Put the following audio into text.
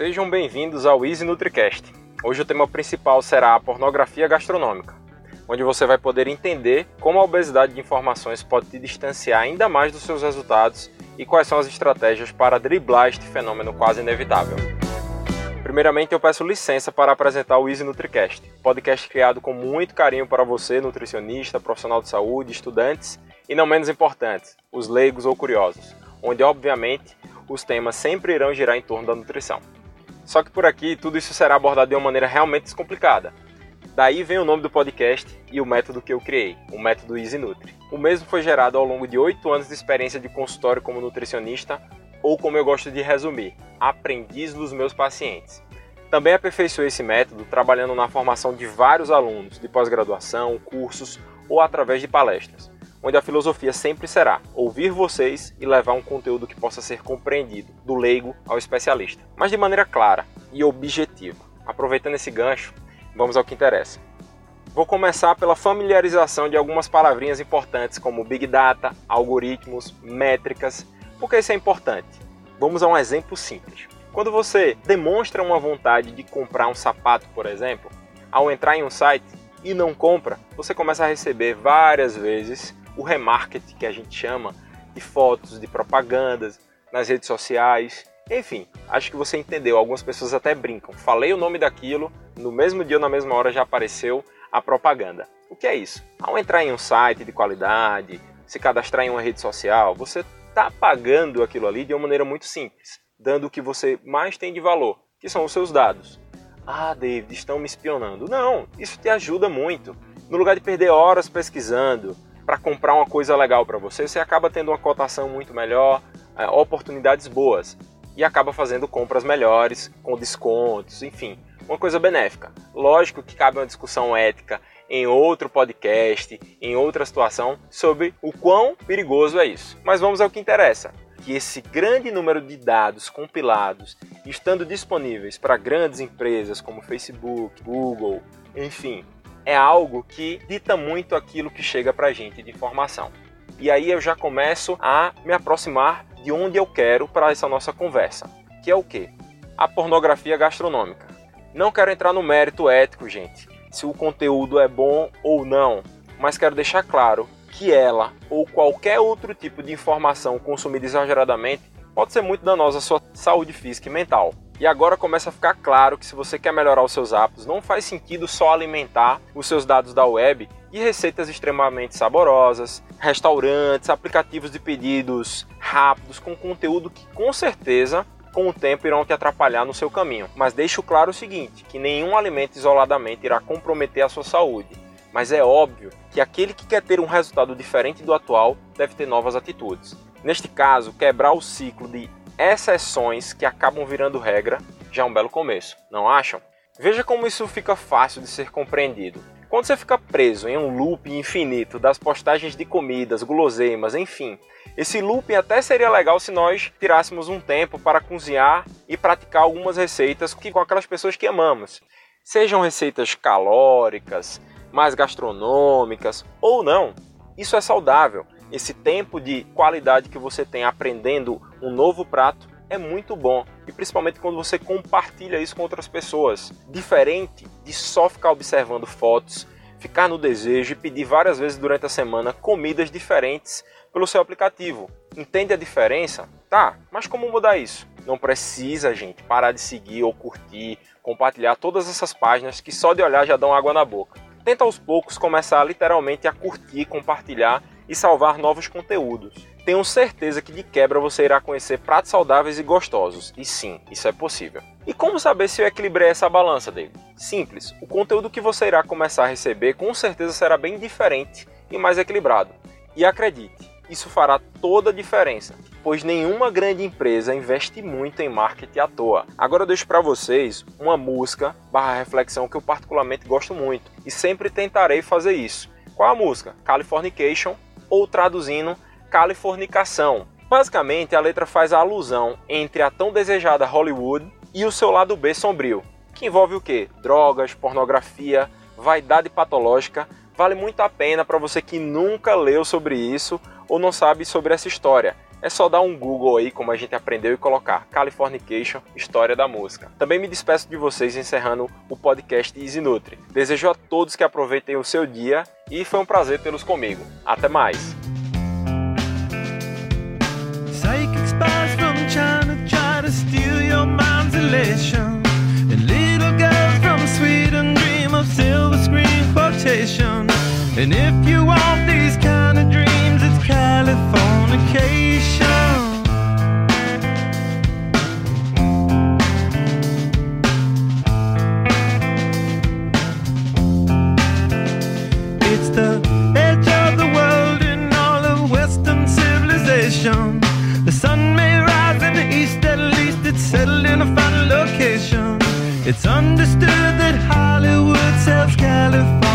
Sejam bem-vindos ao Easy NutriCast. Hoje o tema principal será a pornografia gastronômica, onde você vai poder entender como a obesidade de informações pode te distanciar ainda mais dos seus resultados e quais são as estratégias para driblar este fenômeno quase inevitável. Primeiramente, eu peço licença para apresentar o Easy NutriCast, podcast criado com muito carinho para você, nutricionista, profissional de saúde, estudantes e, não menos importante, os leigos ou curiosos, onde, obviamente, os temas sempre irão girar em torno da nutrição. Só que por aqui tudo isso será abordado de uma maneira realmente descomplicada. Daí vem o nome do podcast e o método que eu criei, o método Easy Nutri. O mesmo foi gerado ao longo de oito anos de experiência de consultório como nutricionista, ou como eu gosto de resumir, aprendiz dos meus pacientes. Também aperfeiçoei esse método trabalhando na formação de vários alunos de pós-graduação, cursos ou através de palestras onde a filosofia sempre será ouvir vocês e levar um conteúdo que possa ser compreendido, do leigo ao especialista, mas de maneira clara e objetiva. Aproveitando esse gancho, vamos ao que interessa. Vou começar pela familiarização de algumas palavrinhas importantes como Big Data, algoritmos, métricas, porque isso é importante. Vamos a um exemplo simples. Quando você demonstra uma vontade de comprar um sapato, por exemplo, ao entrar em um site e não compra, você começa a receber várias vezes o remarketing que a gente chama de fotos, de propagandas nas redes sociais. Enfim, acho que você entendeu. Algumas pessoas até brincam. Falei o nome daquilo, no mesmo dia ou na mesma hora já apareceu a propaganda. O que é isso? Ao entrar em um site de qualidade, se cadastrar em uma rede social, você está pagando aquilo ali de uma maneira muito simples, dando o que você mais tem de valor, que são os seus dados. Ah, David, estão me espionando. Não, isso te ajuda muito. No lugar de perder horas pesquisando, para comprar uma coisa legal para você, você acaba tendo uma cotação muito melhor, é, oportunidades boas e acaba fazendo compras melhores, com descontos, enfim, uma coisa benéfica. Lógico que cabe uma discussão ética em outro podcast, em outra situação, sobre o quão perigoso é isso. Mas vamos ao que interessa. Que esse grande número de dados compilados, estando disponíveis para grandes empresas como Facebook, Google, enfim, é algo que dita muito aquilo que chega para a gente de informação. E aí eu já começo a me aproximar de onde eu quero para essa nossa conversa, que é o que? A pornografia gastronômica. Não quero entrar no mérito ético, gente, se o conteúdo é bom ou não, mas quero deixar claro que ela ou qualquer outro tipo de informação consumida exageradamente pode ser muito danosa à sua saúde física e mental. E agora começa a ficar claro que se você quer melhorar os seus hábitos, não faz sentido só alimentar os seus dados da web e receitas extremamente saborosas, restaurantes, aplicativos de pedidos rápidos com conteúdo que com certeza com o tempo irão te atrapalhar no seu caminho. Mas deixo claro o seguinte, que nenhum alimento isoladamente irá comprometer a sua saúde. Mas é óbvio que aquele que quer ter um resultado diferente do atual deve ter novas atitudes. Neste caso, quebrar o ciclo de exceções que acabam virando regra já é um belo começo, não acham? Veja como isso fica fácil de ser compreendido. Quando você fica preso em um loop infinito das postagens de comidas, guloseimas, enfim, esse looping até seria legal se nós tirássemos um tempo para cozinhar e praticar algumas receitas com aquelas pessoas que amamos. Sejam receitas calóricas, mais gastronômicas ou não, isso é saudável esse tempo de qualidade que você tem aprendendo um novo prato é muito bom. E principalmente quando você compartilha isso com outras pessoas. Diferente de só ficar observando fotos, ficar no desejo e pedir várias vezes durante a semana comidas diferentes pelo seu aplicativo. Entende a diferença? Tá, mas como mudar isso? Não precisa, gente, parar de seguir ou curtir, compartilhar todas essas páginas que só de olhar já dão água na boca. Tenta aos poucos começar literalmente a curtir, compartilhar e salvar novos conteúdos. Tenho certeza que de quebra você irá conhecer pratos saudáveis e gostosos. E sim, isso é possível. E como saber se eu equilibrei essa balança, David? Simples. O conteúdo que você irá começar a receber com certeza será bem diferente e mais equilibrado. E acredite, isso fará toda a diferença, pois nenhuma grande empresa investe muito em marketing à toa. Agora eu deixo para vocês uma música barra reflexão que eu particularmente gosto muito e sempre tentarei fazer isso. Qual a música? Californication ou traduzindo, californicação. Basicamente, a letra faz a alusão entre a tão desejada Hollywood e o seu lado B sombrio, que envolve o que? Drogas, pornografia, vaidade patológica. Vale muito a pena para você que nunca leu sobre isso ou não sabe sobre essa história. É só dar um Google aí, como a gente aprendeu, e colocar Californication, História da Música. Também me despeço de vocês encerrando o podcast Easy Nutri. Desejo a todos que aproveitem o seu dia e foi um prazer tê-los comigo. Até mais! And if you want may rise in the east, at least it's settled in a final location. It's understood that Hollywood sells Californication.